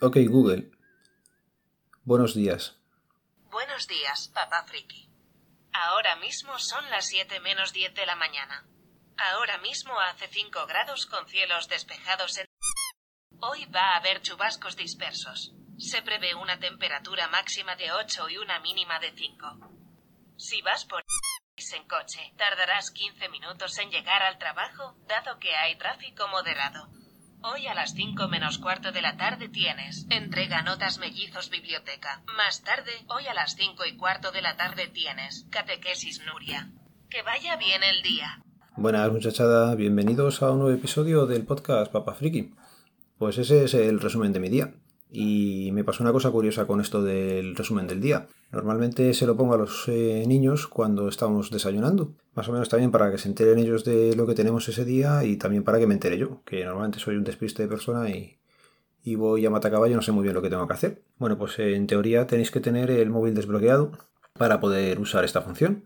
Ok, Google. Buenos días. Buenos días, papá friki. Ahora mismo son las 7 menos 10 de la mañana. Ahora mismo hace 5 grados con cielos despejados en... Hoy va a haber chubascos dispersos. Se prevé una temperatura máxima de 8 y una mínima de 5. Si vas por en coche, tardarás 15 minutos en llegar al trabajo, dado que hay tráfico moderado. Hoy a las 5 menos cuarto de la tarde tienes entrega notas mellizos biblioteca. Más tarde, hoy a las 5 y cuarto de la tarde tienes catequesis Nuria. Que vaya bien el día. Buenas muchachada, bienvenidos a un nuevo episodio del podcast Papa Friki. Pues ese es el resumen de mi día. Y me pasó una cosa curiosa con esto del resumen del día. Normalmente se lo pongo a los eh, niños cuando estamos desayunando. Más o menos también para que se enteren ellos de lo que tenemos ese día y también para que me entere yo, que normalmente soy un despiste de persona y, y voy a matacaballo, no sé muy bien lo que tengo que hacer. Bueno, pues eh, en teoría tenéis que tener el móvil desbloqueado para poder usar esta función.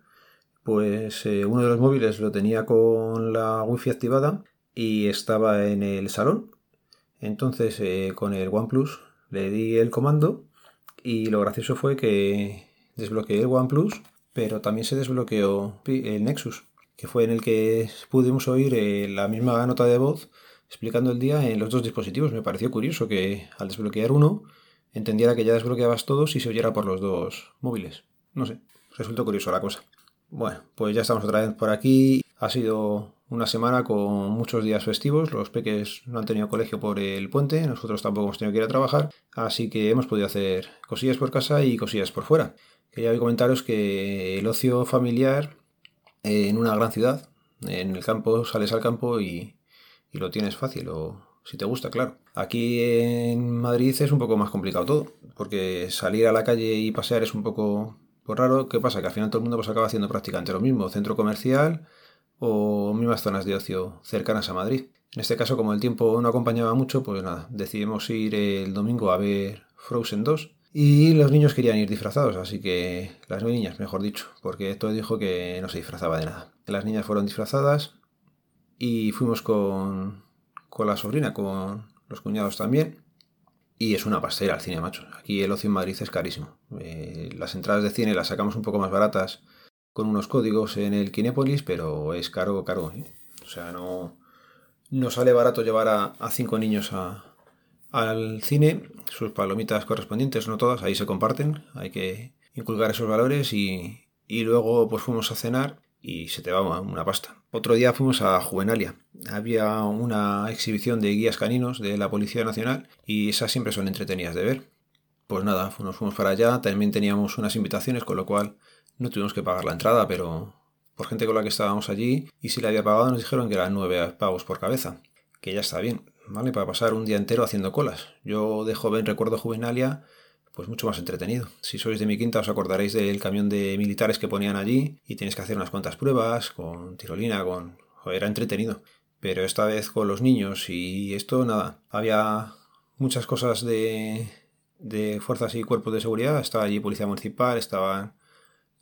Pues eh, uno de los móviles lo tenía con la wifi activada y estaba en el salón. Entonces con el OnePlus le di el comando y lo gracioso fue que desbloqueé el OnePlus, pero también se desbloqueó el Nexus, que fue en el que pudimos oír eh, la misma nota de voz explicando el día en los dos dispositivos. Me pareció curioso que al desbloquear uno entendiera que ya desbloqueabas todos y se oyera por los dos móviles. No sé, resultó curioso la cosa. Bueno, pues ya estamos otra vez por aquí. Ha sido una semana con muchos días festivos. Los peques no han tenido colegio por el puente, nosotros tampoco hemos tenido que ir a trabajar, así que hemos podido hacer cosillas por casa y cosillas por fuera. Quería comentaros que el ocio familiar en una gran ciudad, en el campo, sales al campo y, lo tienes fácil, o si te gusta, claro. Aquí en Madrid es un poco más complicado todo, porque salir a la calle y pasear es un poco pues raro. ¿Qué pasa? Que al final todo el mundo pues acaba haciendo prácticamente lo mismo. Centro comercial, o mismas zonas de ocio cercanas a Madrid. En este caso, como el tiempo no acompañaba mucho, pues nada, decidimos ir el domingo a ver Frozen 2. Y los niños querían ir disfrazados, así que las niñas, mejor dicho, porque todo dijo que no se disfrazaba de nada. Las niñas fueron disfrazadas y fuimos con, con la sobrina, con los cuñados también. Y es una pastera al cine, macho. Aquí el ocio en Madrid es carísimo. Eh, las entradas de cine las sacamos un poco más baratas con unos códigos en el Kinépolis, pero es caro, caro. ¿eh? O sea, no, no sale barato llevar a, cinco niños al cine, sus palomitas correspondientes, no todas, ahí se comparten, hay que inculcar esos valores y, y luego pues fuimos a cenar y se te va una pasta. Otro día fuimos a Juvenalia. Había una exhibición de guías caninos de la Policía Nacional y esas siempre son entretenidas de ver. Pues nada, nos fuimos para allá, también teníamos unas invitaciones, con lo cual no tuvimos que pagar la entrada, pero por gente con la que estábamos allí, y si la había pagado nos dijeron que eran nueve pagos por cabeza, que ya está bien, ¿vale? Para pasar un día entero haciendo colas. Yo de joven recuerdo Juvenalia, pues mucho más entretenido. Si sois de mi quinta os acordaréis del camión de militares que ponían allí y tienes que hacer unas cuantas pruebas con tirolina, con... era entretenido. Pero esta vez con los niños y esto, nada, había muchas cosas de, de fuerzas y cuerpos de seguridad. Estaba allí policía municipal, estaban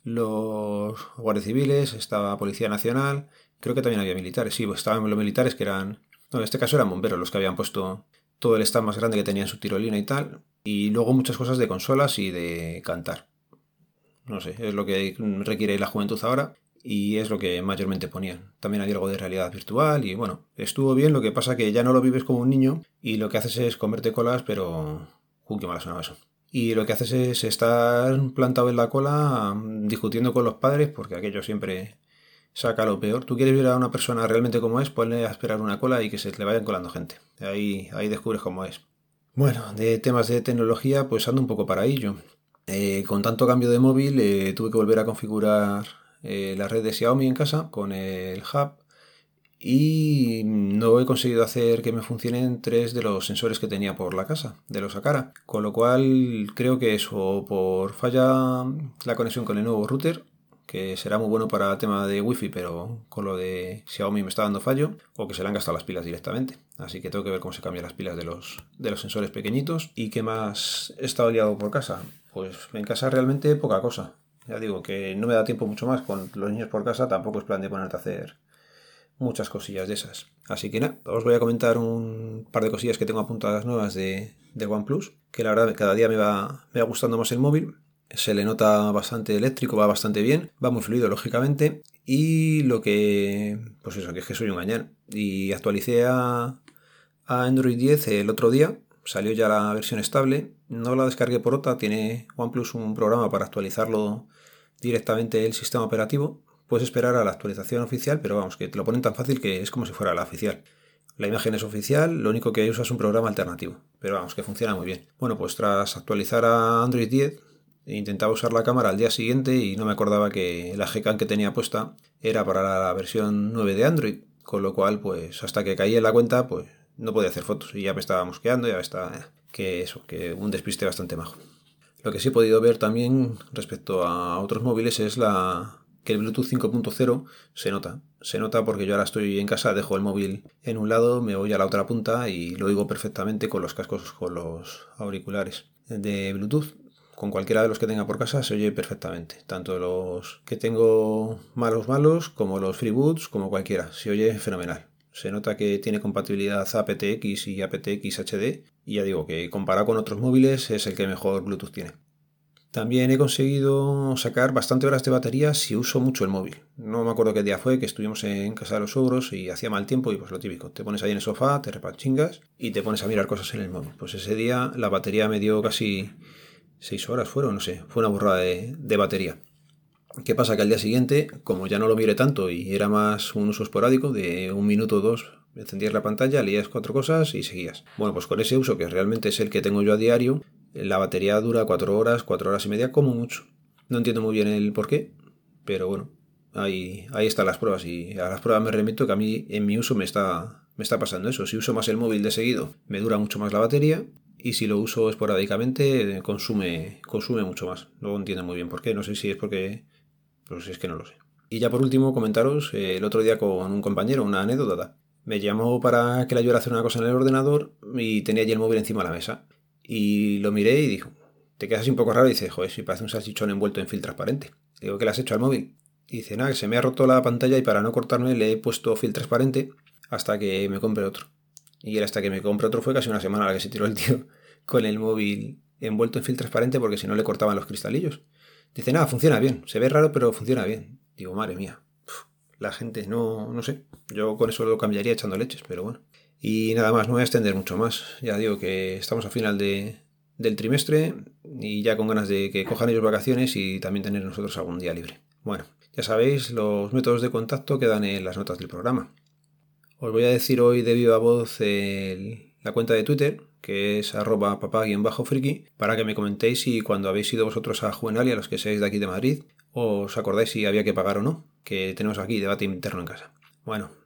los guardias civiles, estaba Policía Nacional, creo que también había militares, sí, pues estaban los militares que eran, no, en este caso eran bomberos los que habían puesto todo el stand más grande que tenían su tirolina y tal, y luego muchas cosas de consolas y de cantar. No sé, es lo que requiere la juventud ahora y es lo que mayormente ponían. También hay algo de realidad virtual y bueno, estuvo bien, lo que pasa que ya no lo vives como un niño y lo que haces es comerte colas, pero... ¡Uh, qué mal sonaba eso! y lo que haces es estar plantado en la cola discutiendo con los padres porque aquello siempre saca lo peor. Tú quieres ver a una persona realmente como es, ponle a esperar una cola y que se le vayan colando gente. Ahí, ahí descubres cómo es. Bueno, de temas de tecnología, pues ando un poco para ello. Eh, con tanto cambio de móvil, eh, tuve que volver a configurar eh, la red de Xiaomi en casa con el hub y no he conseguido hacer que me funcionen tres de los sensores que tenía por la casa, de los Akara. Con lo cual creo que eso por falla la conexión con el nuevo router, que será muy bueno para el tema de wifi, pero con lo de Xiaomi me está dando fallo, o que se le han gastado las pilas directamente. Así que tengo que ver cómo se cambian las pilas de los, de los sensores pequeñitos. ¿Y qué más he estado liado por casa? Pues en casa realmente poca cosa. Ya digo que no me da tiempo mucho más con los niños por casa, tampoco es plan de ponerte a hacer muchas cosillas de esas. Así que nada, os voy a comentar un par de cosillas que tengo apuntadas nuevas de, de OnePlus. que la verdad cada día me va, me va gustando más el móvil. Se le nota bastante eléctrico, va bastante bien, va muy fluido lógicamente. Y lo que, pues eso, que es que soy un gañán. Y actualicé a, a Android 10 el otro día, salió ya la versión estable, no la descargué por OTA, tiene OnePlus un programa para actualizarlo directamente el sistema operativo. Puedes esperar a la actualización oficial, pero vamos, que te lo ponen tan fácil que es como si fuera la oficial. La imagen es oficial, lo único que usas es un programa alternativo, pero vamos, que funciona muy bien. Bueno, pues tras actualizar a Android 10, intentaba usar la cámara al día siguiente y no me acordaba que la Gcam que tenía puesta era para la versión 9 de Android, con lo cual, pues hasta que caí en la cuenta, pues no podía hacer fotos y ya me estaba mosqueando, ya está, que eso, que un despiste bastante majo. Lo que sí he podido ver también respecto a otros móviles es la que el Bluetooth 5.0 se nota. Se nota porque yo ahora estoy en casa, dejo el móvil en un lado, me voy a la otra punta y lo oigo perfectamente con los cascos, con los auriculares de Bluetooth. Con cualquiera de los que tenga por casa se oye perfectamente. Tanto los que tengo malos malos como los FreeBoots como cualquiera. Se oye fenomenal. Se nota que tiene compatibilidad aptX y aptX HD y ya digo que comparado con otros móviles es el que mejor Bluetooth tiene. También he conseguido sacar bastante horas de batería si uso mucho el móvil. No me acuerdo qué día fue, que estuvimos en casa de los ogros y hacía mal tiempo y pues lo típico. Te pones ahí en el sofá, te repachingas y te pones a mirar cosas en el móvil. Pues ese día la batería me dio casi 6 horas, fueron, no sé, fue una burrada de, de batería. ¿Qué pasa? Que al día siguiente, como ya no lo miré tanto y era más un uso esporádico de un minuto o dos, encendías la pantalla, leías cuatro cosas y seguías. Bueno, pues con ese uso, que realmente es el que tengo yo a diario, la batería dura cuatro horas, cuatro horas y media como mucho. No entiendo muy bien el por qué, pero bueno, ahí, ahí están las pruebas y a las pruebas me remito que a mí en mi uso me está, me está pasando eso. Si uso más el móvil de seguido, me dura mucho más la batería y si lo uso esporádicamente, consume, consume mucho más. No entiendo muy bien por qué, no sé si es porque pues es que no lo sé. Y ya por último, comentaros eh, el otro día con un compañero, una anécdota. Me llamó para que le ayudara a hacer una cosa en el ordenador y tenía allí el móvil encima de la mesa. Y lo miré y dijo, te quedas un poco raro y dice, joder, si parece un salchichón envuelto en film transparente. digo, ¿qué le has hecho al móvil? Y dice, nada, se me ha roto la pantalla y para no cortarme le he puesto film transparente hasta que me compre otro. Y hasta que me compre otro fue casi una semana la que se tiró el tío con el móvil envuelto en film transparente porque si no le cortaban los cristalillos. Dice, nada, funciona bien. Se ve raro, pero funciona bien. Digo, madre mía. la gente, no, no sé. Yo con eso lo cambiaría echando leches, pero bueno. Y nada más, no voy a extender mucho más. Ya digo que estamos a final de, del trimestre y ya con ganas de que cojan ellos vacaciones y también tener nosotros algún día libre. Bueno, ya sabéis, los métodos de contacto quedan en las notas del programa. Os voy a decir hoy de viva voz la cuenta de Twitter, que es arroba papá-friki, para que me comentéis si cuando habéis ido vosotros a Juvenal y a los que seáis de aquí de Madrid, os acordáis si había que pagar o no, que tenemos aquí debate interno en casa. Bueno,